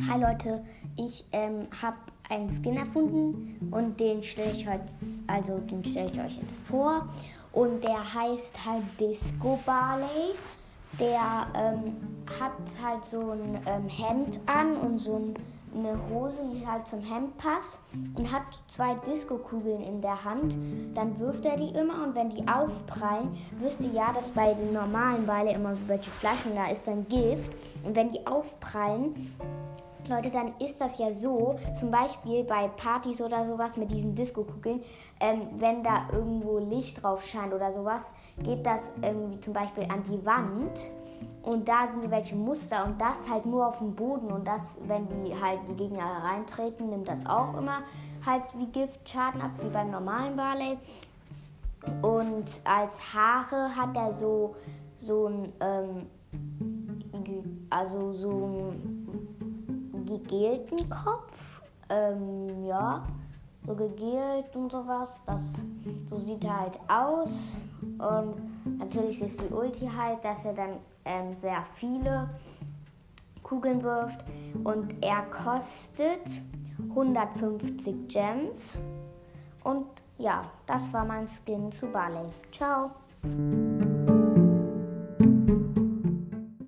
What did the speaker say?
Hi Leute, ich ähm, habe einen Skin erfunden und den stelle ich heute, also den stelle ich euch jetzt vor. Und der heißt halt Disco Barley. Der ähm, hat halt so ein ähm, Hemd an und so ein eine Hose, die halt zum Hemd passt und hat zwei Disco-Kugeln in der Hand. Dann wirft er die immer und wenn die aufprallen, wisst ihr ja, dass bei den normalen Beile immer so welche Flaschen da ist, dann Gift. Und wenn die aufprallen, Leute, dann ist das ja so, zum Beispiel bei Partys oder sowas mit diesen Disco-Kugeln, ähm, wenn da irgendwo Licht drauf scheint oder sowas, geht das irgendwie zum Beispiel an die Wand und da sind welche Muster und das halt nur auf dem Boden und das, wenn die halt die Gegner reintreten, nimmt das auch immer halt wie Gift Schaden ab, wie beim normalen Barley. Und als Haare hat er so, so ein, ähm, also so einen gegelten Kopf, ähm, ja, so gegelt und sowas. Das, so sieht er halt aus. Und natürlich ist die Ulti halt, dass er dann ähm, sehr viele Kugeln wirft und er kostet 150 Gems. Und ja, das war mein Skin zu Barley. Ciao.